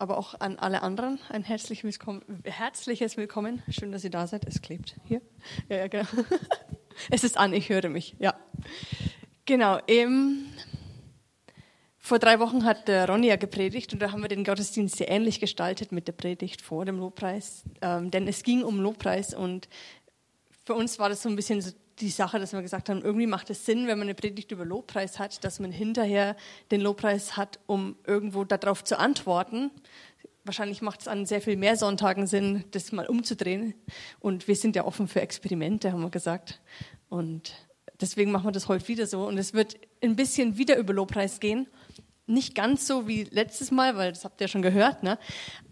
aber auch an alle anderen ein herzlich willkommen, herzliches Willkommen. Schön, dass ihr da seid. Es klebt hier. Ja, ja, genau. Es ist an, ich höre mich. Ja. Genau. Eben, vor drei Wochen hat der Ronny gepredigt und da haben wir den Gottesdienst sehr ähnlich gestaltet mit der Predigt vor dem Lobpreis. Ähm, denn es ging um Lobpreis und für uns war das so ein bisschen so die Sache, dass wir gesagt haben, irgendwie macht es Sinn, wenn man eine Predigt über Lobpreis hat, dass man hinterher den Lobpreis hat, um irgendwo darauf zu antworten. Wahrscheinlich macht es an sehr viel mehr Sonntagen Sinn, das mal umzudrehen. Und wir sind ja offen für Experimente, haben wir gesagt. Und deswegen machen wir das heute wieder so. Und es wird ein bisschen wieder über Lobpreis gehen nicht ganz so wie letztes Mal, weil das habt ihr schon gehört. Ne?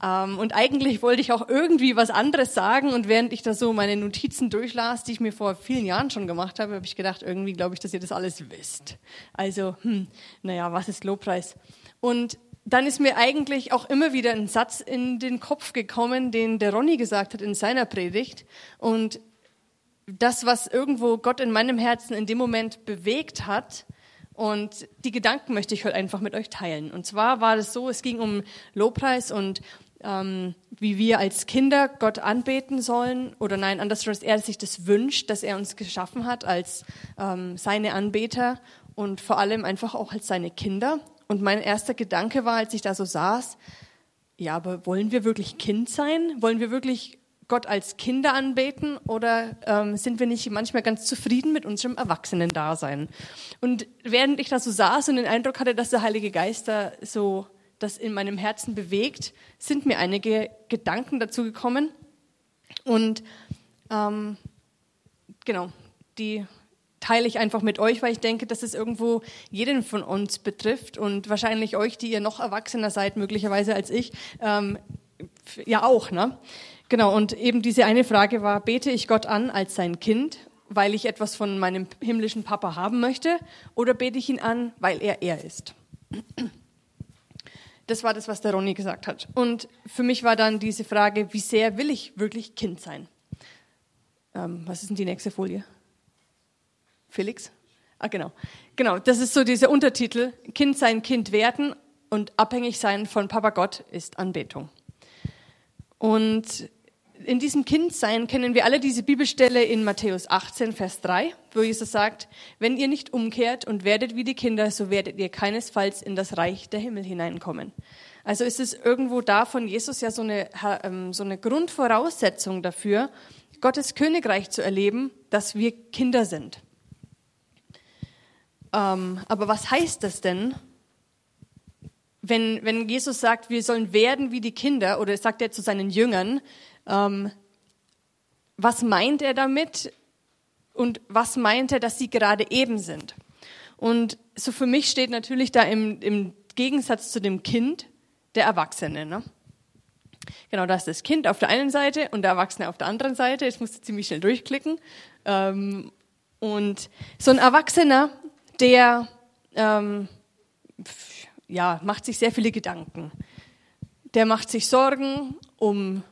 Ähm, und eigentlich wollte ich auch irgendwie was anderes sagen. Und während ich da so meine Notizen durchlas, die ich mir vor vielen Jahren schon gemacht habe, habe ich gedacht, irgendwie glaube ich, dass ihr das alles wisst. Also, hm, naja, was ist Lobpreis? Und dann ist mir eigentlich auch immer wieder ein Satz in den Kopf gekommen, den der Ronny gesagt hat in seiner Predigt. Und das, was irgendwo Gott in meinem Herzen in dem Moment bewegt hat, und die Gedanken möchte ich heute einfach mit euch teilen. Und zwar war es so, es ging um Lobpreis und ähm, wie wir als Kinder Gott anbeten sollen. Oder nein, anders, dass er sich das wünscht, dass er uns geschaffen hat als ähm, seine Anbeter und vor allem einfach auch als seine Kinder. Und mein erster Gedanke war, als ich da so saß, ja, aber wollen wir wirklich Kind sein? Wollen wir wirklich Gott als Kinder anbeten oder ähm, sind wir nicht manchmal ganz zufrieden mit unserem Erwachsenen-Dasein? Und während ich da so saß und den Eindruck hatte, dass der Heilige Geist da so das in meinem Herzen bewegt, sind mir einige Gedanken dazu gekommen. Und ähm, genau, die teile ich einfach mit euch, weil ich denke, dass es irgendwo jeden von uns betrifft und wahrscheinlich euch, die ihr noch erwachsener seid, möglicherweise als ich, ähm, ja auch. Ne? Genau, und eben diese eine Frage war, bete ich Gott an als sein Kind, weil ich etwas von meinem himmlischen Papa haben möchte, oder bete ich ihn an, weil er er ist? Das war das, was der Ronny gesagt hat. Und für mich war dann diese Frage, wie sehr will ich wirklich Kind sein? Ähm, was ist denn die nächste Folie? Felix? Ah, genau. Genau, das ist so dieser Untertitel, Kind sein, Kind werden und abhängig sein von Papa Gott ist Anbetung. Und in diesem Kindsein kennen wir alle diese Bibelstelle in Matthäus 18, Vers 3, wo Jesus sagt, wenn ihr nicht umkehrt und werdet wie die Kinder, so werdet ihr keinesfalls in das Reich der Himmel hineinkommen. Also ist es irgendwo da von Jesus ja so eine, ähm, so eine Grundvoraussetzung dafür, Gottes Königreich zu erleben, dass wir Kinder sind. Ähm, aber was heißt das denn, wenn, wenn Jesus sagt, wir sollen werden wie die Kinder, oder sagt er zu seinen Jüngern, ähm, was meint er damit und was meint er, dass sie gerade eben sind? Und so für mich steht natürlich da im, im Gegensatz zu dem Kind der Erwachsene. Ne? Genau, da ist das Kind auf der einen Seite und der Erwachsene auf der anderen Seite. Jetzt musst du ziemlich schnell durchklicken. Ähm, und so ein Erwachsener, der ähm, ja, macht sich sehr viele Gedanken. Der macht sich Sorgen um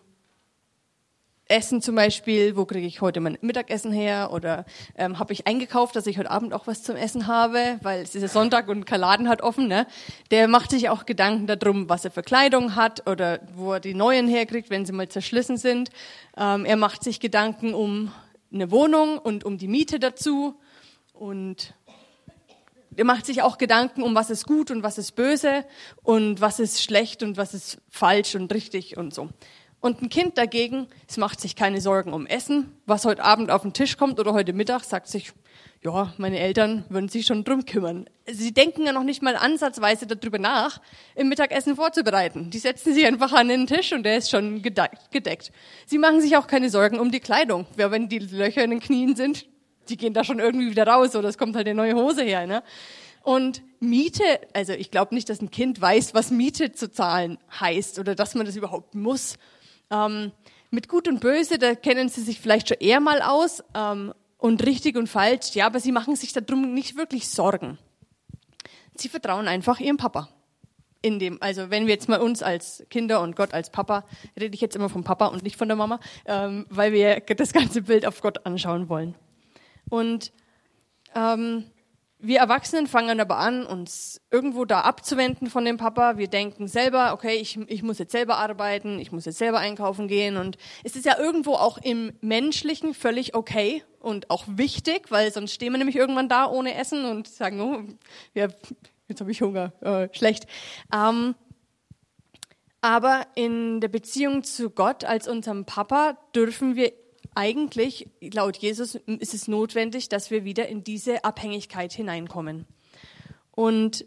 Essen zum Beispiel, wo kriege ich heute mein Mittagessen her oder ähm, habe ich eingekauft, dass ich heute Abend auch was zum Essen habe, weil es ist ja Sonntag und kein Laden hat offen. Ne? Der macht sich auch Gedanken darum, was er für Kleidung hat oder wo er die neuen herkriegt, wenn sie mal zerschlissen sind. Ähm, er macht sich Gedanken um eine Wohnung und um die Miete dazu und er macht sich auch Gedanken um was ist gut und was ist böse und was ist schlecht und was ist falsch und richtig und so. Und ein Kind dagegen, es macht sich keine Sorgen um Essen, was heute Abend auf den Tisch kommt oder heute Mittag, sagt sich, ja, meine Eltern würden sich schon drum kümmern. Sie denken ja noch nicht mal ansatzweise darüber nach, im Mittagessen vorzubereiten. Die setzen sich einfach an den Tisch und der ist schon gedeckt. Sie machen sich auch keine Sorgen um die Kleidung. Ja, wenn die Löcher in den Knien sind, die gehen da schon irgendwie wieder raus oder es kommt halt eine neue Hose her. Ne? Und Miete, also ich glaube nicht, dass ein Kind weiß, was Miete zu zahlen heißt oder dass man das überhaupt muss. Ähm, mit Gut und Böse, da kennen sie sich vielleicht schon eher mal aus. Ähm, und richtig und falsch, ja, aber sie machen sich darum nicht wirklich Sorgen. Sie vertrauen einfach ihrem Papa. In dem, also wenn wir jetzt mal uns als Kinder und Gott als Papa, rede ich jetzt immer vom Papa und nicht von der Mama, ähm, weil wir das ganze Bild auf Gott anschauen wollen. Und ähm, wir Erwachsenen fangen aber an, uns irgendwo da abzuwenden von dem Papa. Wir denken selber, okay, ich, ich muss jetzt selber arbeiten, ich muss jetzt selber einkaufen gehen. Und es ist ja irgendwo auch im Menschlichen völlig okay und auch wichtig, weil sonst stehen wir nämlich irgendwann da ohne Essen und sagen, oh, ja, jetzt habe ich Hunger, äh, schlecht. Ähm, aber in der Beziehung zu Gott als unserem Papa dürfen wir eigentlich, laut Jesus, ist es notwendig, dass wir wieder in diese Abhängigkeit hineinkommen. Und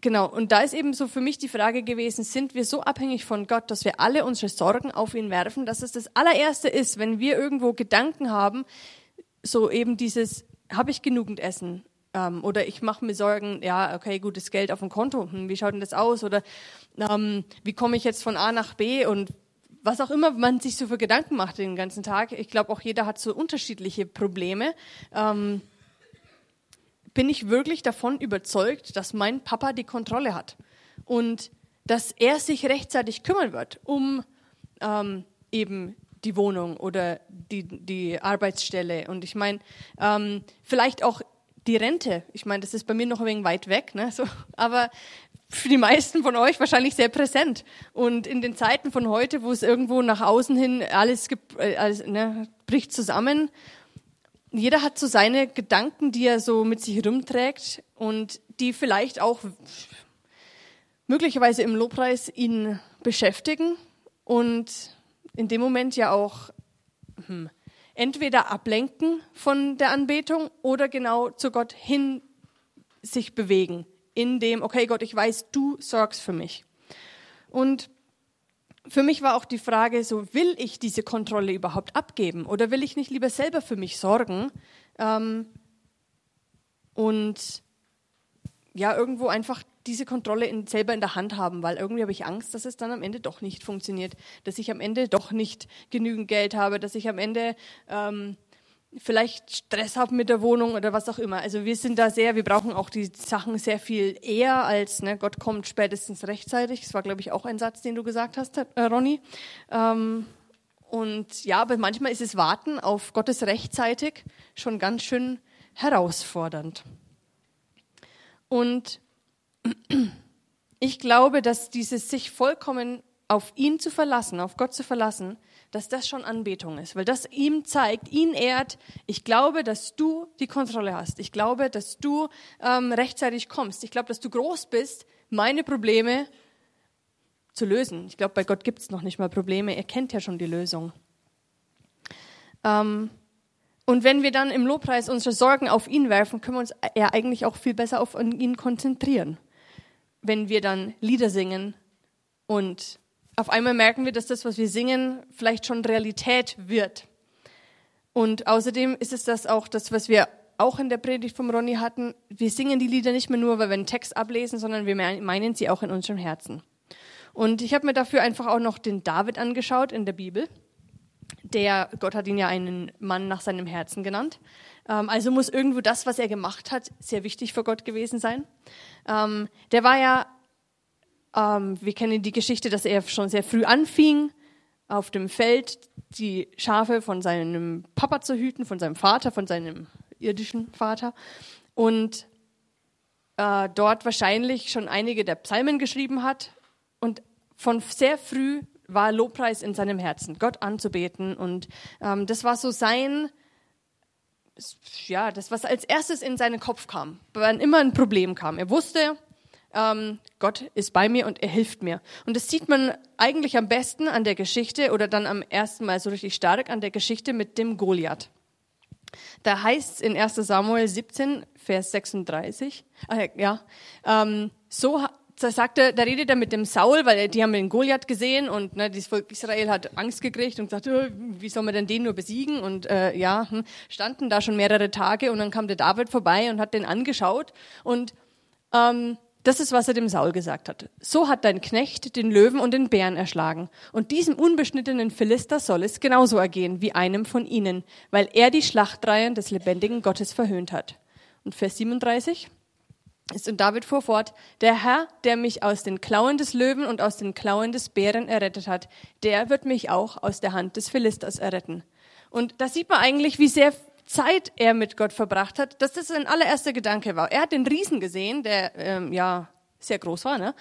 genau, und da ist eben so für mich die Frage gewesen, sind wir so abhängig von Gott, dass wir alle unsere Sorgen auf ihn werfen, dass es das allererste ist, wenn wir irgendwo Gedanken haben, so eben dieses, habe ich genügend Essen? Ähm, oder ich mache mir Sorgen, ja, okay, gutes Geld auf dem Konto, hm, wie schaut denn das aus? Oder ähm, wie komme ich jetzt von A nach B und was auch immer man sich so für Gedanken macht den ganzen Tag, ich glaube auch jeder hat so unterschiedliche Probleme, ähm, bin ich wirklich davon überzeugt, dass mein Papa die Kontrolle hat und dass er sich rechtzeitig kümmern wird um ähm, eben die Wohnung oder die, die Arbeitsstelle. Und ich meine, ähm, vielleicht auch die Rente. Ich meine, das ist bei mir noch ein wenig weit weg, ne? so, aber für die meisten von euch wahrscheinlich sehr präsent. Und in den Zeiten von heute, wo es irgendwo nach außen hin alles, äh, alles ne, bricht zusammen, jeder hat so seine Gedanken, die er so mit sich rumträgt und die vielleicht auch möglicherweise im Lobpreis ihn beschäftigen und in dem Moment ja auch hm, entweder ablenken von der Anbetung oder genau zu Gott hin sich bewegen in dem, okay Gott, ich weiß, du sorgst für mich. Und für mich war auch die Frage, so will ich diese Kontrolle überhaupt abgeben oder will ich nicht lieber selber für mich sorgen ähm, und ja irgendwo einfach diese Kontrolle in, selber in der Hand haben, weil irgendwie habe ich Angst, dass es dann am Ende doch nicht funktioniert, dass ich am Ende doch nicht genügend Geld habe, dass ich am Ende ähm, vielleicht Stress haben mit der Wohnung oder was auch immer. Also wir sind da sehr, wir brauchen auch die Sachen sehr viel eher als ne, Gott kommt spätestens rechtzeitig. Das war, glaube ich, auch ein Satz, den du gesagt hast, äh, Ronny. Ähm, und ja, aber manchmal ist es Warten auf Gottes rechtzeitig schon ganz schön herausfordernd. Und ich glaube, dass dieses sich vollkommen auf ihn zu verlassen, auf Gott zu verlassen, dass das schon Anbetung ist, weil das ihm zeigt, ihn ehrt. Ich glaube, dass du die Kontrolle hast. Ich glaube, dass du ähm, rechtzeitig kommst. Ich glaube, dass du groß bist, meine Probleme zu lösen. Ich glaube, bei Gott gibt es noch nicht mal Probleme. Er kennt ja schon die Lösung. Ähm, und wenn wir dann im Lobpreis unsere Sorgen auf ihn werfen, können wir uns ja eigentlich auch viel besser auf ihn konzentrieren. Wenn wir dann Lieder singen und auf einmal merken wir, dass das, was wir singen, vielleicht schon Realität wird. Und außerdem ist es das auch das, was wir auch in der Predigt vom Ronny hatten. Wir singen die Lieder nicht mehr nur, weil wir einen Text ablesen, sondern wir meinen sie auch in unserem Herzen. Und ich habe mir dafür einfach auch noch den David angeschaut in der Bibel. Der, Gott hat ihn ja einen Mann nach seinem Herzen genannt. Ähm, also muss irgendwo das, was er gemacht hat, sehr wichtig für Gott gewesen sein. Ähm, der war ja ähm, wir kennen die Geschichte, dass er schon sehr früh anfing, auf dem Feld die Schafe von seinem Papa zu hüten, von seinem Vater, von seinem irdischen Vater. Und äh, dort wahrscheinlich schon einige der Psalmen geschrieben hat. Und von sehr früh war Lobpreis in seinem Herzen, Gott anzubeten. Und ähm, das war so sein, ja, das, was als erstes in seinen Kopf kam, wann immer ein Problem kam. Er wusste, ähm, Gott ist bei mir und er hilft mir. Und das sieht man eigentlich am besten an der Geschichte oder dann am ersten Mal so richtig stark an der Geschichte mit dem Goliath. Da heißt es in 1 Samuel 17, Vers 36, äh, ja, ähm, so da da redet er mit dem Saul, weil die haben den Goliath gesehen und ne, das Volk Israel hat Angst gekriegt und gesagt, oh, wie soll man denn den nur besiegen? Und äh, ja, hm, standen da schon mehrere Tage und dann kam der David vorbei und hat den angeschaut und ähm, das ist, was er dem Saul gesagt hat. So hat dein Knecht den Löwen und den Bären erschlagen. Und diesem unbeschnittenen Philister soll es genauso ergehen wie einem von ihnen, weil er die Schlachtreihen des lebendigen Gottes verhöhnt hat. Und Vers 37 ist und David fuhr fort, der Herr, der mich aus den Klauen des Löwen und aus den Klauen des Bären errettet hat, der wird mich auch aus der Hand des Philisters erretten. Und da sieht man eigentlich, wie sehr Zeit er mit Gott verbracht hat, dass das sein allererster Gedanke war. Er hat den Riesen gesehen, der ähm, ja sehr groß war, ne?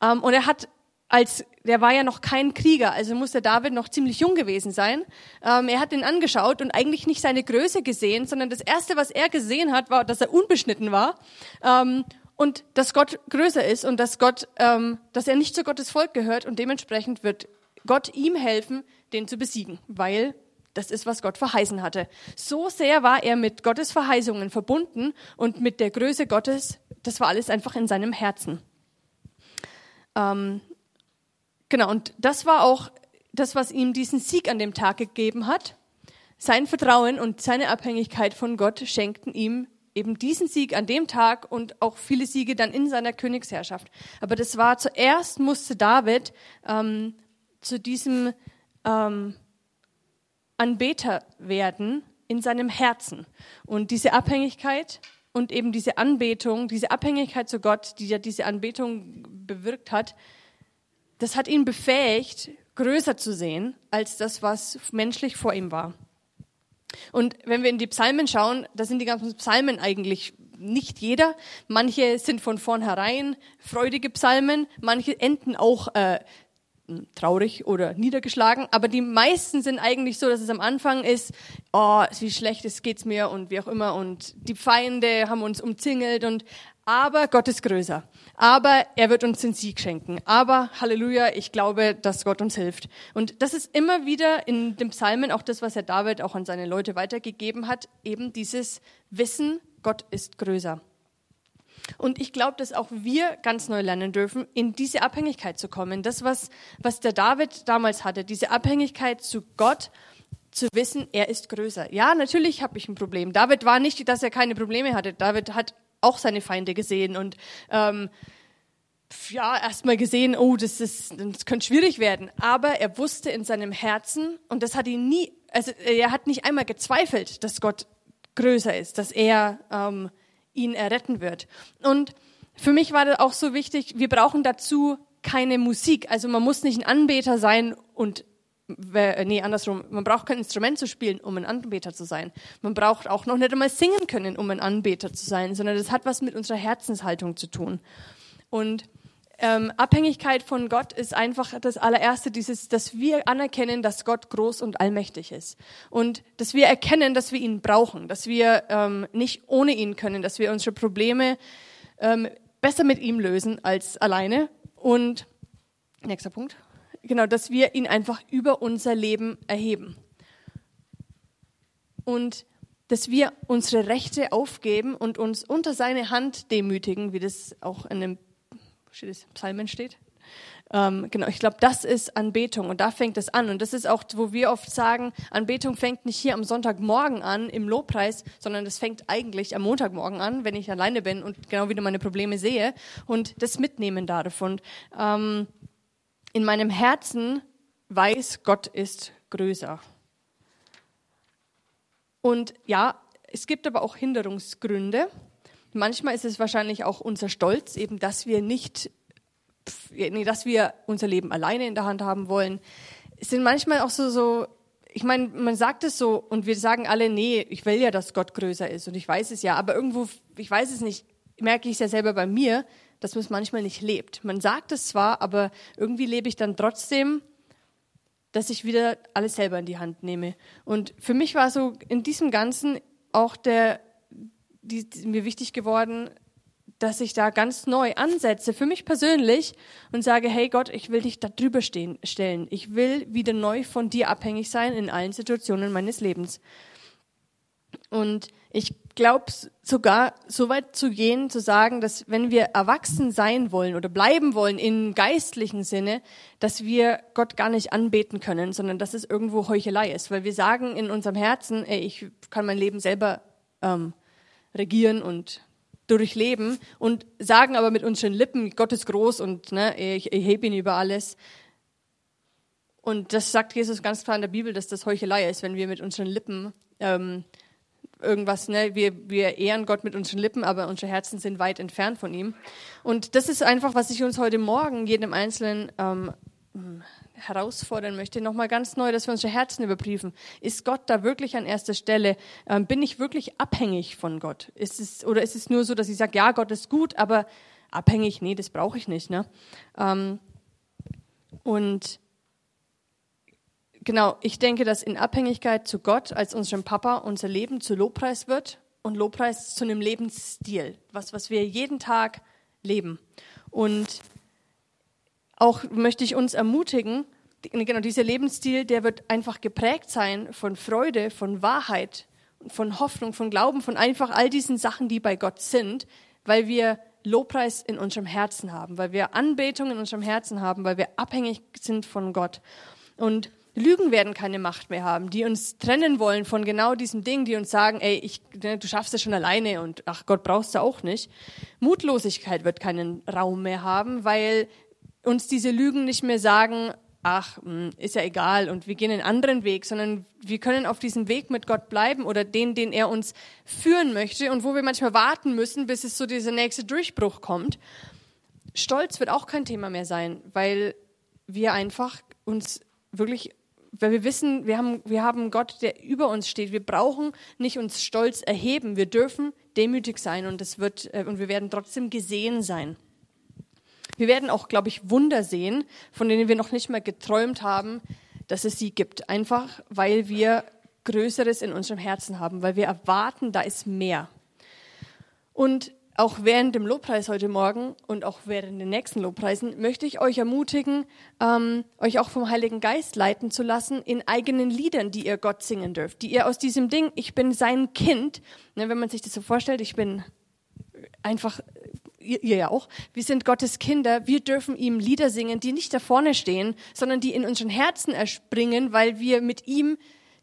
Ähm, und er hat als der war ja noch kein Krieger, also muss der David noch ziemlich jung gewesen sein. Ähm, er hat ihn angeschaut und eigentlich nicht seine Größe gesehen, sondern das erste, was er gesehen hat, war, dass er unbeschnitten war ähm, und dass Gott größer ist und dass Gott, ähm, dass er nicht zu Gottes Volk gehört und dementsprechend wird Gott ihm helfen, den zu besiegen, weil das ist, was Gott verheißen hatte. So sehr war er mit Gottes Verheißungen verbunden und mit der Größe Gottes, das war alles einfach in seinem Herzen. Ähm, Genau, und das war auch das, was ihm diesen Sieg an dem Tag gegeben hat. Sein Vertrauen und seine Abhängigkeit von Gott schenkten ihm eben diesen Sieg an dem Tag und auch viele Siege dann in seiner Königsherrschaft. Aber das war zuerst musste David ähm, zu diesem ähm, Anbeter werden in seinem Herzen. Und diese Abhängigkeit und eben diese Anbetung, diese Abhängigkeit zu Gott, die ja diese Anbetung bewirkt hat, das hat ihn befähigt, größer zu sehen als das, was menschlich vor ihm war. Und wenn wir in die Psalmen schauen, da sind die ganzen Psalmen eigentlich nicht jeder. Manche sind von vornherein freudige Psalmen, manche enden auch äh, traurig oder niedergeschlagen, aber die meisten sind eigentlich so, dass es am Anfang ist, oh, wie schlecht es geht's mir und wie auch immer und die Feinde haben uns umzingelt und aber Gott ist größer. Aber er wird uns den Sieg schenken. Aber Halleluja, ich glaube, dass Gott uns hilft. Und das ist immer wieder in dem Psalmen auch das, was Herr David auch an seine Leute weitergegeben hat, eben dieses Wissen, Gott ist größer. Und ich glaube, dass auch wir ganz neu lernen dürfen, in diese Abhängigkeit zu kommen. Das, was, was der David damals hatte, diese Abhängigkeit zu Gott, zu wissen, er ist größer. Ja, natürlich habe ich ein Problem. David war nicht, dass er keine Probleme hatte. David hat auch seine Feinde gesehen und ähm, ja, erstmal gesehen, oh, das, ist, das könnte schwierig werden. Aber er wusste in seinem Herzen, und das hat ihn nie, also er hat nicht einmal gezweifelt, dass Gott größer ist, dass er ähm, ihn erretten wird. Und für mich war das auch so wichtig, wir brauchen dazu keine Musik. Also man muss nicht ein Anbeter sein und nee, andersrum, man braucht kein Instrument zu spielen, um ein Anbeter zu sein. Man braucht auch noch nicht einmal singen können, um ein Anbeter zu sein, sondern das hat was mit unserer Herzenshaltung zu tun. Und ähm, Abhängigkeit von Gott ist einfach das allererste, dieses, dass wir anerkennen, dass Gott groß und allmächtig ist. Und dass wir erkennen, dass wir ihn brauchen, dass wir ähm, nicht ohne ihn können, dass wir unsere Probleme ähm, besser mit ihm lösen als alleine. Und nächster Punkt genau, dass wir ihn einfach über unser Leben erheben. Und dass wir unsere Rechte aufgeben und uns unter seine Hand demütigen, wie das auch in dem steht das, Psalmen steht. Ähm, genau, ich glaube, das ist Anbetung und da fängt es an. Und das ist auch, wo wir oft sagen, Anbetung fängt nicht hier am Sonntagmorgen an im Lobpreis, sondern das fängt eigentlich am Montagmorgen an, wenn ich alleine bin und genau wieder meine Probleme sehe und das mitnehmen darf. Und ähm, in meinem Herzen weiß, Gott ist größer. Und ja, es gibt aber auch Hinderungsgründe. Manchmal ist es wahrscheinlich auch unser Stolz, eben, dass wir nicht, nee, dass wir unser Leben alleine in der Hand haben wollen. Es sind manchmal auch so, so, ich meine, man sagt es so und wir sagen alle, nee, ich will ja, dass Gott größer ist und ich weiß es ja, aber irgendwo, ich weiß es nicht, merke ich es ja selber bei mir, dass man es manchmal nicht lebt. Man sagt es zwar, aber irgendwie lebe ich dann trotzdem, dass ich wieder alles selber in die Hand nehme. Und für mich war so in diesem Ganzen auch der, die, die, mir wichtig geworden, dass ich da ganz neu ansetze, für mich persönlich, und sage, hey Gott, ich will dich da drüber stehen, stellen. Ich will wieder neu von dir abhängig sein in allen Situationen meines Lebens. Und ich glaube sogar so weit zu gehen, zu sagen, dass wenn wir erwachsen sein wollen oder bleiben wollen im geistlichen Sinne, dass wir Gott gar nicht anbeten können, sondern dass es irgendwo Heuchelei ist. Weil wir sagen in unserem Herzen, ey, ich kann mein Leben selber ähm, regieren und durchleben und sagen aber mit unseren Lippen, Gott ist groß und ne, ich, ich hebe ihn über alles. Und das sagt Jesus ganz klar in der Bibel, dass das Heuchelei ist, wenn wir mit unseren Lippen ähm, irgendwas, ne? wir, wir ehren Gott mit unseren Lippen, aber unsere Herzen sind weit entfernt von ihm. Und das ist einfach, was ich uns heute Morgen jedem Einzelnen ähm, herausfordern möchte, nochmal ganz neu, dass wir unsere Herzen überprüfen. Ist Gott da wirklich an erster Stelle? Ähm, bin ich wirklich abhängig von Gott? Ist es, oder ist es nur so, dass ich sage, ja, Gott ist gut, aber abhängig, nee, das brauche ich nicht. Ne? Ähm, und genau, ich denke, dass in Abhängigkeit zu Gott als unserem Papa unser Leben zu Lobpreis wird und Lobpreis zu einem Lebensstil, was, was wir jeden Tag leben. Und auch möchte ich uns ermutigen, genau dieser Lebensstil, der wird einfach geprägt sein von Freude, von Wahrheit, von Hoffnung, von Glauben, von einfach all diesen Sachen, die bei Gott sind, weil wir Lobpreis in unserem Herzen haben, weil wir Anbetung in unserem Herzen haben, weil wir abhängig sind von Gott. Und Lügen werden keine Macht mehr haben, die uns trennen wollen von genau diesem Ding, die uns sagen, ey, ich, ne, du schaffst es schon alleine und ach Gott brauchst du auch nicht. Mutlosigkeit wird keinen Raum mehr haben, weil uns diese Lügen nicht mehr sagen, ach, hm, ist ja egal und wir gehen einen anderen Weg, sondern wir können auf diesem Weg mit Gott bleiben oder den, den er uns führen möchte und wo wir manchmal warten müssen, bis es so dieser nächste Durchbruch kommt. Stolz wird auch kein Thema mehr sein, weil wir einfach uns wirklich, weil wir wissen, wir haben, wir haben Gott, der über uns steht. Wir brauchen nicht uns stolz erheben. Wir dürfen demütig sein und es wird, äh, und wir werden trotzdem gesehen sein. Wir werden auch, glaube ich, Wunder sehen, von denen wir noch nicht mal geträumt haben, dass es sie gibt. Einfach, weil wir Größeres in unserem Herzen haben, weil wir erwarten, da ist mehr. Und auch während dem Lobpreis heute Morgen und auch während den nächsten Lobpreisen möchte ich euch ermutigen, ähm, euch auch vom Heiligen Geist leiten zu lassen in eigenen Liedern, die ihr Gott singen dürft, die ihr aus diesem Ding, ich bin sein Kind, ne, wenn man sich das so vorstellt, ich bin einfach ihr, ja auch, wir sind Gottes Kinder, wir dürfen ihm Lieder singen, die nicht da vorne stehen, sondern die in unseren Herzen erspringen, weil wir mit ihm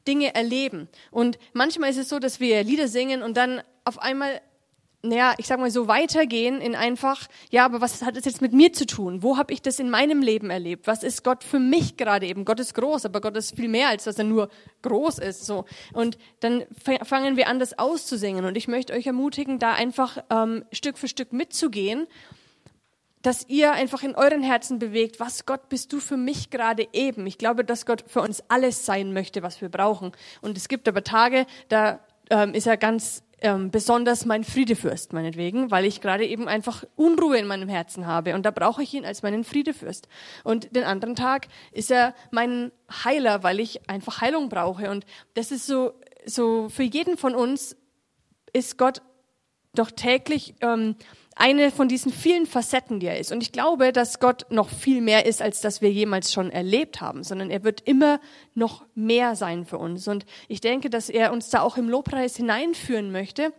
Dinge erleben. Und manchmal ist es so, dass wir Lieder singen und dann auf einmal naja, ich sag mal so weitergehen in einfach, ja, aber was hat das jetzt mit mir zu tun? Wo habe ich das in meinem Leben erlebt? Was ist Gott für mich gerade eben? Gott ist groß, aber Gott ist viel mehr, als dass er nur groß ist. So und dann fangen wir an, das auszusingen. Und ich möchte euch ermutigen, da einfach ähm, Stück für Stück mitzugehen, dass ihr einfach in euren Herzen bewegt, was Gott bist du für mich gerade eben? Ich glaube, dass Gott für uns alles sein möchte, was wir brauchen. Und es gibt aber Tage, da ähm, ist er ganz ähm, besonders mein Friedefürst, meinetwegen, weil ich gerade eben einfach Unruhe in meinem Herzen habe und da brauche ich ihn als meinen Friedefürst. Und den anderen Tag ist er mein Heiler, weil ich einfach Heilung brauche. Und das ist so, so für jeden von uns ist Gott doch täglich ähm, eine von diesen vielen Facetten, die er ist. Und ich glaube, dass Gott noch viel mehr ist, als das wir jemals schon erlebt haben, sondern er wird immer noch mehr sein für uns. Und ich denke, dass er uns da auch im Lobpreis hineinführen möchte,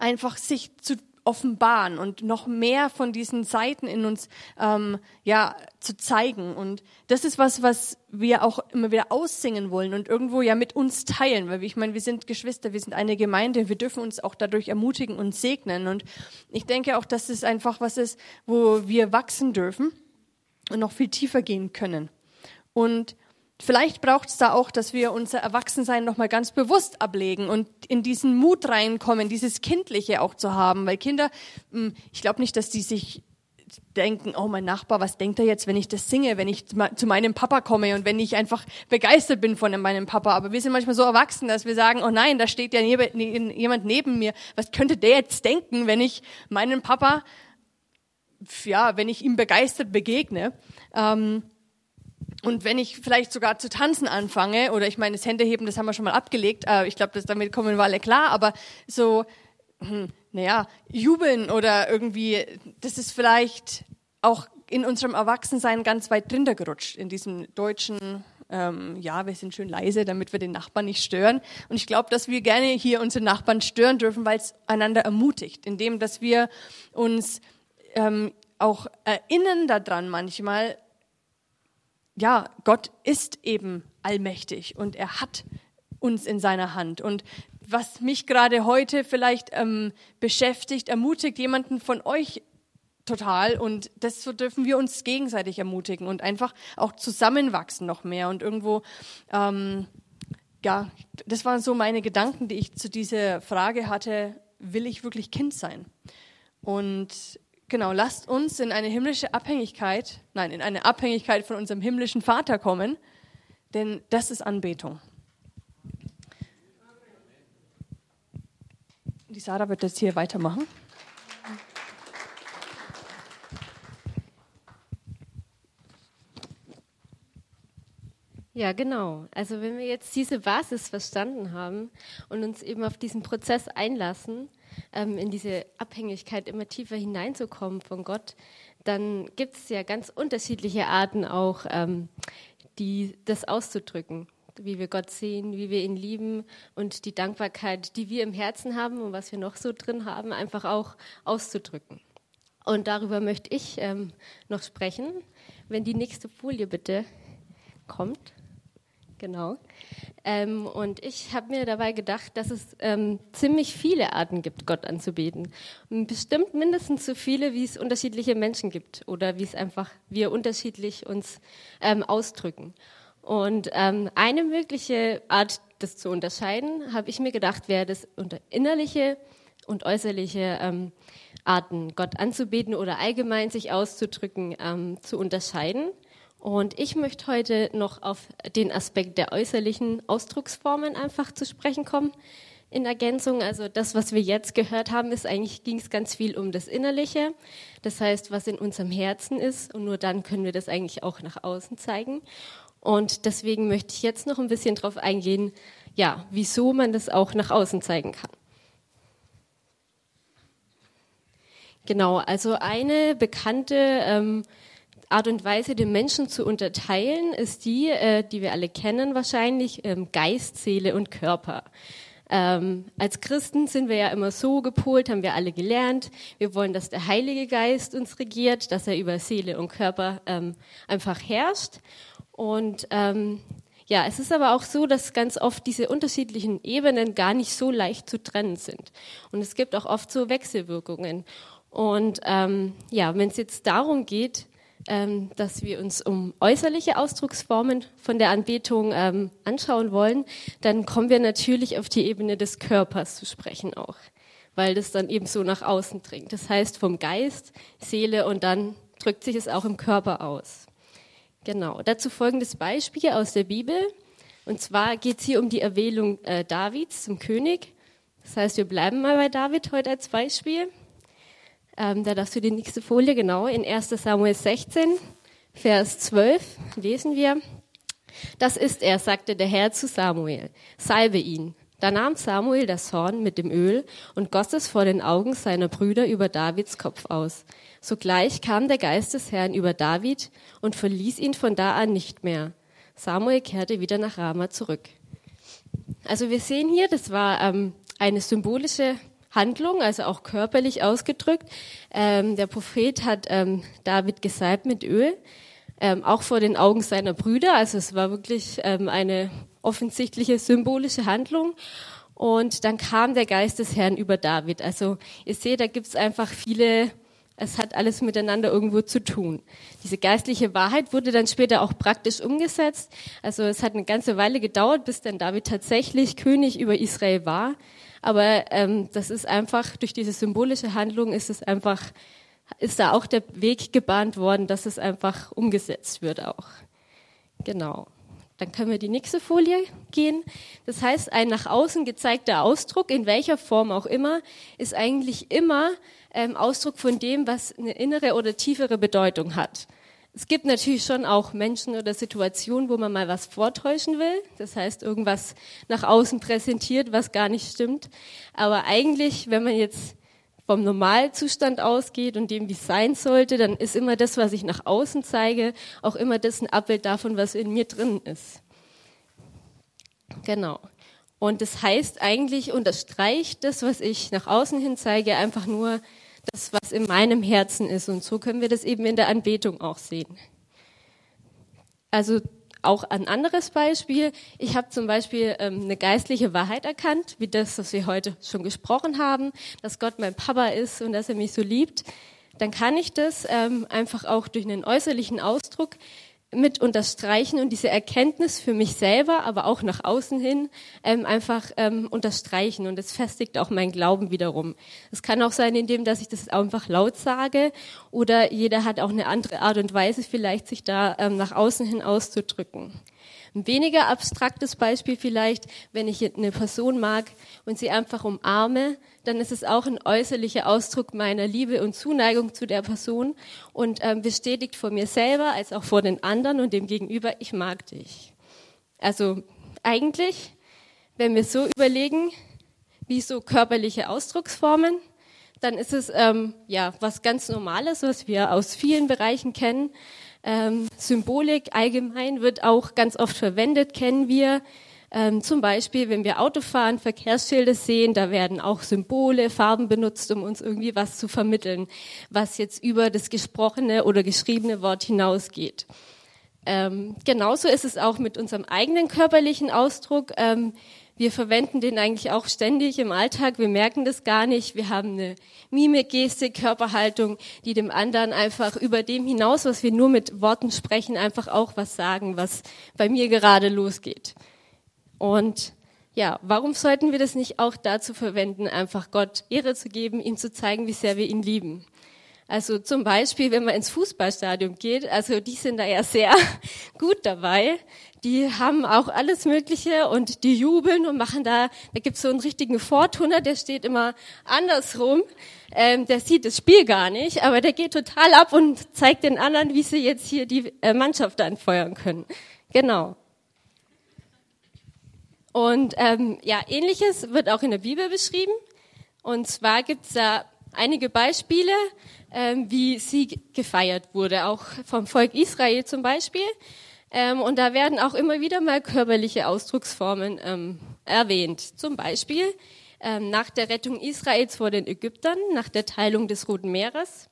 einfach sich zu offenbaren und noch mehr von diesen Seiten in uns ähm, ja zu zeigen. Und das ist was was wir auch immer wieder aussingen wollen und irgendwo ja mit uns teilen. Weil ich meine wir sind Geschwister wir sind eine Gemeinde wir dürfen uns auch dadurch ermutigen und segnen. Und ich denke auch dass es einfach was ist wo wir wachsen dürfen und noch viel tiefer gehen können. Und Vielleicht braucht es da auch, dass wir unser Erwachsensein nochmal ganz bewusst ablegen und in diesen Mut reinkommen, dieses Kindliche auch zu haben. Weil Kinder, hm, ich glaube nicht, dass die sich denken, oh mein Nachbar, was denkt er jetzt, wenn ich das singe, wenn ich zu meinem Papa komme und wenn ich einfach begeistert bin von meinem Papa. Aber wir sind manchmal so erwachsen, dass wir sagen, oh nein, da steht ja jemand neben mir. Was könnte der jetzt denken, wenn ich meinem Papa, ja, wenn ich ihm begeistert begegne? Ähm, und wenn ich vielleicht sogar zu tanzen anfange, oder ich meine, das Händeheben, das haben wir schon mal abgelegt, äh, ich glaube, damit kommen wir alle klar, aber so, hm, naja, jubeln oder irgendwie, das ist vielleicht auch in unserem Erwachsensein ganz weit drin gerutscht, in diesem deutschen, ähm, ja, wir sind schön leise, damit wir den Nachbarn nicht stören. Und ich glaube, dass wir gerne hier unsere Nachbarn stören dürfen, weil es einander ermutigt, indem, dass wir uns ähm, auch erinnern daran manchmal, ja, Gott ist eben allmächtig und er hat uns in seiner Hand. Und was mich gerade heute vielleicht ähm, beschäftigt, ermutigt jemanden von euch total. Und das dürfen wir uns gegenseitig ermutigen und einfach auch zusammenwachsen noch mehr. Und irgendwo, ähm, ja, das waren so meine Gedanken, die ich zu dieser Frage hatte, will ich wirklich Kind sein? Und genau, lasst uns in eine himmlische Abhängigkeit, nein, in eine Abhängigkeit von unserem himmlischen Vater kommen, denn das ist Anbetung. Die Sarah wird das hier weitermachen. Ja, genau. Also wenn wir jetzt diese Basis verstanden haben und uns eben auf diesen Prozess einlassen, ähm, in diese Abhängigkeit immer tiefer hineinzukommen von Gott, dann gibt es ja ganz unterschiedliche Arten auch, ähm, die das auszudrücken, wie wir Gott sehen, wie wir ihn lieben und die Dankbarkeit, die wir im Herzen haben und was wir noch so drin haben, einfach auch auszudrücken. Und darüber möchte ich ähm, noch sprechen. Wenn die nächste Folie bitte kommt. Genau. Ähm, und ich habe mir dabei gedacht, dass es ähm, ziemlich viele Arten gibt, Gott anzubeten. Bestimmt mindestens so viele, wie es unterschiedliche Menschen gibt oder wie es einfach wir unterschiedlich uns ähm, ausdrücken. Und ähm, eine mögliche Art, das zu unterscheiden, habe ich mir gedacht, wäre das unter innerliche und äußerliche ähm, Arten, Gott anzubeten oder allgemein sich auszudrücken, ähm, zu unterscheiden. Und ich möchte heute noch auf den Aspekt der äußerlichen Ausdrucksformen einfach zu sprechen kommen. In Ergänzung, also das, was wir jetzt gehört haben, ist eigentlich ging es ganz viel um das Innerliche. Das heißt, was in unserem Herzen ist. Und nur dann können wir das eigentlich auch nach außen zeigen. Und deswegen möchte ich jetzt noch ein bisschen darauf eingehen, ja, wieso man das auch nach außen zeigen kann. Genau, also eine bekannte ähm, Art und Weise, den Menschen zu unterteilen, ist die, äh, die wir alle kennen wahrscheinlich, ähm, Geist, Seele und Körper. Ähm, als Christen sind wir ja immer so gepolt, haben wir alle gelernt. Wir wollen, dass der Heilige Geist uns regiert, dass er über Seele und Körper ähm, einfach herrscht. Und ähm, ja, es ist aber auch so, dass ganz oft diese unterschiedlichen Ebenen gar nicht so leicht zu trennen sind. Und es gibt auch oft so Wechselwirkungen. Und ähm, ja, wenn es jetzt darum geht, ähm, dass wir uns um äußerliche Ausdrucksformen von der Anbetung ähm, anschauen wollen, dann kommen wir natürlich auf die Ebene des Körpers zu sprechen auch, weil das dann eben so nach außen dringt. Das heißt vom Geist, Seele und dann drückt sich es auch im Körper aus. Genau. Dazu folgendes Beispiel aus der Bibel. Und zwar geht es hier um die Erwählung äh, Davids zum König. Das heißt, wir bleiben mal bei David heute als Beispiel. Ähm, da darfst du die nächste Folie, genau, in 1 Samuel 16, Vers 12 lesen wir. Das ist er, sagte der Herr zu Samuel. Salbe ihn. Da nahm Samuel das Horn mit dem Öl und goss es vor den Augen seiner Brüder über Davids Kopf aus. Sogleich kam der Geist des Herrn über David und verließ ihn von da an nicht mehr. Samuel kehrte wieder nach Rama zurück. Also wir sehen hier, das war ähm, eine symbolische Handlung, also auch körperlich ausgedrückt. Ähm, der Prophet hat ähm, David gesalbt mit Öl, ähm, auch vor den Augen seiner Brüder. Also es war wirklich ähm, eine offensichtliche symbolische Handlung. Und dann kam der Geist des Herrn über David. Also ihr seht, da gibt's einfach viele es hat alles miteinander irgendwo zu tun. Diese geistliche Wahrheit wurde dann später auch praktisch umgesetzt. Also es hat eine ganze Weile gedauert, bis dann David tatsächlich König über Israel war. Aber ähm, das ist einfach, durch diese symbolische Handlung ist es einfach, ist da auch der Weg gebahnt worden, dass es einfach umgesetzt wird auch. Genau. Dann können wir die nächste Folie gehen. Das heißt, ein nach außen gezeigter Ausdruck, in welcher Form auch immer, ist eigentlich immer ähm, Ausdruck von dem, was eine innere oder tiefere Bedeutung hat. Es gibt natürlich schon auch Menschen oder Situationen, wo man mal was vortäuschen will. Das heißt, irgendwas nach außen präsentiert, was gar nicht stimmt. Aber eigentlich, wenn man jetzt vom Normalzustand ausgeht und dem, wie es sein sollte, dann ist immer das, was ich nach außen zeige, auch immer das ein Abbild davon, was in mir drin ist. Genau. Und das heißt eigentlich, unterstreicht das, was ich nach außen hin zeige, einfach nur das, was in meinem Herzen ist. Und so können wir das eben in der Anbetung auch sehen. Also auch ein anderes Beispiel. Ich habe zum Beispiel ähm, eine geistliche Wahrheit erkannt, wie das, was wir heute schon gesprochen haben, dass Gott mein Papa ist und dass er mich so liebt. Dann kann ich das ähm, einfach auch durch einen äußerlichen Ausdruck mit unterstreichen und diese Erkenntnis für mich selber, aber auch nach außen hin ähm, einfach ähm, unterstreichen und es festigt auch meinen Glauben wiederum. Es kann auch sein, indem dass ich das einfach laut sage oder jeder hat auch eine andere Art und Weise vielleicht sich da ähm, nach außen hin auszudrücken. Ein weniger abstraktes Beispiel vielleicht, wenn ich eine Person mag und sie einfach umarme, dann ist es auch ein äußerlicher Ausdruck meiner Liebe und Zuneigung zu der Person und ähm, bestätigt vor mir selber als auch vor den anderen und dem Gegenüber, ich mag dich. Also eigentlich, wenn wir so überlegen, wie so körperliche Ausdrucksformen, dann ist es ähm, ja was ganz Normales, was wir aus vielen Bereichen kennen. Ähm, Symbolik allgemein wird auch ganz oft verwendet, kennen wir. Ähm, zum Beispiel, wenn wir Auto fahren, Verkehrsschilder sehen, da werden auch Symbole, Farben benutzt, um uns irgendwie was zu vermitteln, was jetzt über das gesprochene oder geschriebene Wort hinausgeht. Ähm, genauso ist es auch mit unserem eigenen körperlichen Ausdruck. Ähm, wir verwenden den eigentlich auch ständig im Alltag. Wir merken das gar nicht. Wir haben eine Mimik, Gestik, Körperhaltung, die dem anderen einfach über dem hinaus, was wir nur mit Worten sprechen, einfach auch was sagen, was bei mir gerade losgeht. Und ja, warum sollten wir das nicht auch dazu verwenden, einfach Gott Ehre zu geben, ihm zu zeigen, wie sehr wir ihn lieben? Also zum Beispiel, wenn man ins Fußballstadion geht, also die sind da ja sehr gut dabei. Die haben auch alles Mögliche und die jubeln und machen da, da gibt's so einen richtigen Vortuner, der steht immer andersrum. Ähm, der sieht das Spiel gar nicht, aber der geht total ab und zeigt den anderen, wie sie jetzt hier die äh, Mannschaft anfeuern können. Genau. Und ähm, ja, ähnliches wird auch in der Bibel beschrieben. Und zwar gibt's da einige Beispiele, ähm, wie sie gefeiert wurde, auch vom Volk Israel zum Beispiel. Ähm, und da werden auch immer wieder mal körperliche Ausdrucksformen ähm, erwähnt. Zum Beispiel ähm, nach der Rettung Israels vor den Ägyptern, nach der Teilung des Roten Meeres,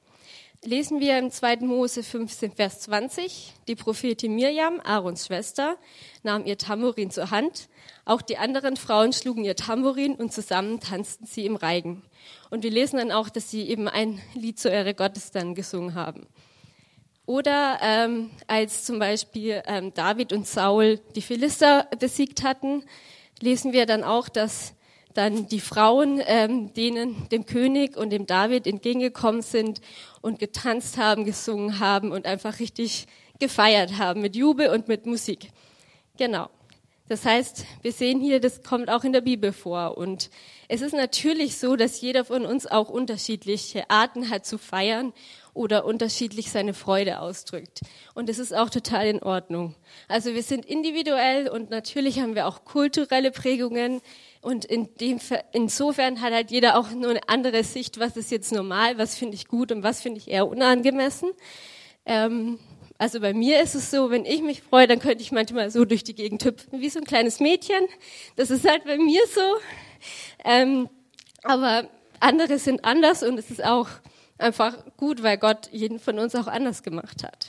lesen wir im 2. Mose 15, Vers 20, die Prophetin Mirjam, Aarons Schwester, nahm ihr Tambourin zur Hand. Auch die anderen Frauen schlugen ihr Tambourin und zusammen tanzten sie im Reigen. Und wir lesen dann auch, dass sie eben ein Lied zur Ehre Gottes dann gesungen haben. Oder ähm, als zum Beispiel ähm, David und Saul die Philister besiegt hatten, lesen wir dann auch, dass dann die Frauen, ähm, denen dem König und dem David entgegengekommen sind und getanzt haben, gesungen haben und einfach richtig gefeiert haben mit Jubel und mit Musik. Genau. Das heißt, wir sehen hier, das kommt auch in der Bibel vor. Und es ist natürlich so, dass jeder von uns auch unterschiedliche Arten hat zu feiern oder unterschiedlich seine Freude ausdrückt. Und das ist auch total in Ordnung. Also wir sind individuell und natürlich haben wir auch kulturelle Prägungen. Und in dem, insofern hat halt jeder auch nur eine andere Sicht, was ist jetzt normal, was finde ich gut und was finde ich eher unangemessen. Ähm, also bei mir ist es so, wenn ich mich freue, dann könnte ich manchmal so durch die Gegend hüpfen, wie so ein kleines Mädchen. Das ist halt bei mir so. Ähm, aber andere sind anders und es ist auch einfach gut, weil Gott jeden von uns auch anders gemacht hat.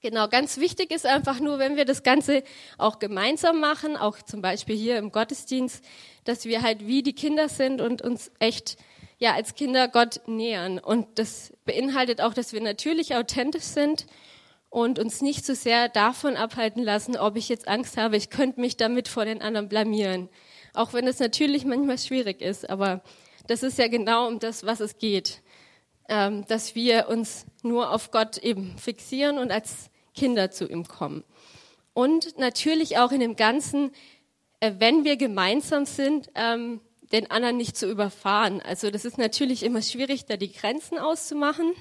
Genau, ganz wichtig ist einfach nur, wenn wir das Ganze auch gemeinsam machen, auch zum Beispiel hier im Gottesdienst, dass wir halt wie die Kinder sind und uns echt ja als Kinder Gott nähern. Und das beinhaltet auch, dass wir natürlich authentisch sind und uns nicht so sehr davon abhalten lassen, ob ich jetzt Angst habe, ich könnte mich damit vor den anderen blamieren. Auch wenn es natürlich manchmal schwierig ist, aber das ist ja genau um das, was es geht. Ähm, dass wir uns nur auf Gott eben fixieren und als Kinder zu ihm kommen. Und natürlich auch in dem Ganzen, äh, wenn wir gemeinsam sind, ähm, den anderen nicht zu überfahren. Also das ist natürlich immer schwierig, da die Grenzen auszumachen,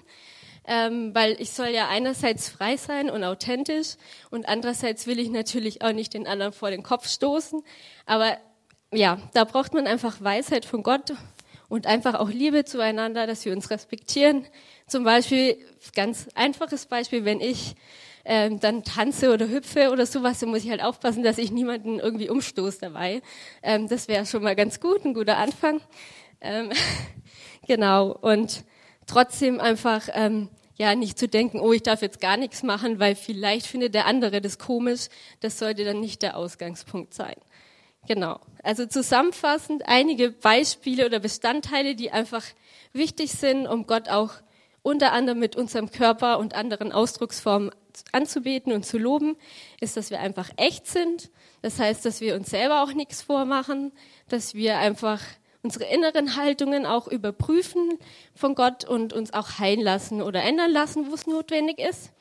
ähm, weil ich soll ja einerseits frei sein und authentisch und andererseits will ich natürlich auch nicht den anderen vor den Kopf stoßen. Aber ja, da braucht man einfach Weisheit von Gott und einfach auch Liebe zueinander, dass wir uns respektieren. Zum Beispiel, ganz einfaches Beispiel, wenn ich ähm, dann tanze oder hüpfe oder sowas, dann muss ich halt aufpassen, dass ich niemanden irgendwie umstoße dabei. Ähm, das wäre schon mal ganz gut, ein guter Anfang. Ähm, genau. Und trotzdem einfach, ähm, ja, nicht zu denken, oh, ich darf jetzt gar nichts machen, weil vielleicht findet der andere das komisch. Das sollte dann nicht der Ausgangspunkt sein. Genau. Also zusammenfassend einige Beispiele oder Bestandteile, die einfach wichtig sind, um Gott auch unter anderem mit unserem Körper und anderen Ausdrucksformen anzubeten und zu loben, ist, dass wir einfach echt sind. Das heißt, dass wir uns selber auch nichts vormachen, dass wir einfach unsere inneren Haltungen auch überprüfen von Gott und uns auch heilen lassen oder ändern lassen, wo es notwendig ist.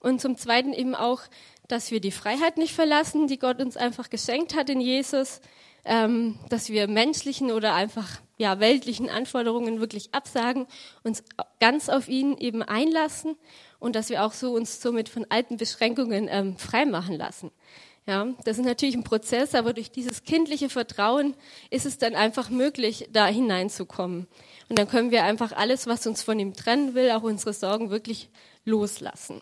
Und zum Zweiten eben auch, dass wir die Freiheit nicht verlassen, die Gott uns einfach geschenkt hat in Jesus, ähm, dass wir menschlichen oder einfach ja, weltlichen Anforderungen wirklich absagen, uns ganz auf ihn eben einlassen und dass wir auch so uns somit von alten Beschränkungen ähm, freimachen lassen. Ja, das ist natürlich ein Prozess, aber durch dieses kindliche Vertrauen ist es dann einfach möglich, da hineinzukommen. Und dann können wir einfach alles, was uns von ihm trennen will, auch unsere Sorgen wirklich loslassen.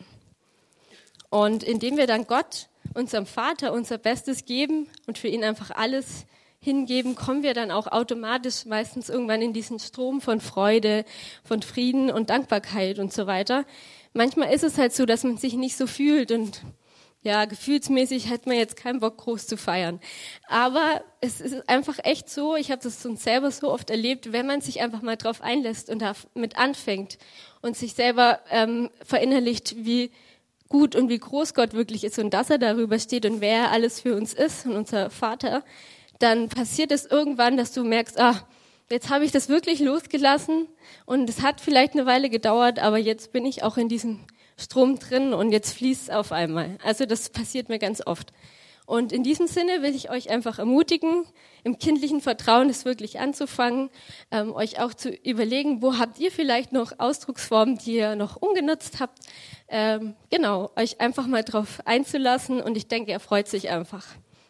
Und indem wir dann Gott, unserem Vater, unser Bestes geben und für ihn einfach alles hingeben, kommen wir dann auch automatisch meistens irgendwann in diesen Strom von Freude, von Frieden und Dankbarkeit und so weiter. Manchmal ist es halt so, dass man sich nicht so fühlt und ja, gefühlsmäßig hat man jetzt keinen Bock, groß zu feiern. Aber es ist einfach echt so, ich habe das uns selber so oft erlebt, wenn man sich einfach mal drauf einlässt und damit anfängt und sich selber ähm, verinnerlicht, wie gut und wie groß Gott wirklich ist und dass er darüber steht und wer er alles für uns ist und unser Vater, dann passiert es irgendwann, dass du merkst, ah, jetzt habe ich das wirklich losgelassen und es hat vielleicht eine Weile gedauert, aber jetzt bin ich auch in diesem Strom drin und jetzt fließt es auf einmal. Also das passiert mir ganz oft. Und in diesem Sinne will ich euch einfach ermutigen, im kindlichen Vertrauen es wirklich anzufangen, ähm, euch auch zu überlegen, wo habt ihr vielleicht noch Ausdrucksformen, die ihr noch ungenutzt habt. Ähm, genau, euch einfach mal drauf einzulassen und ich denke, er freut sich einfach.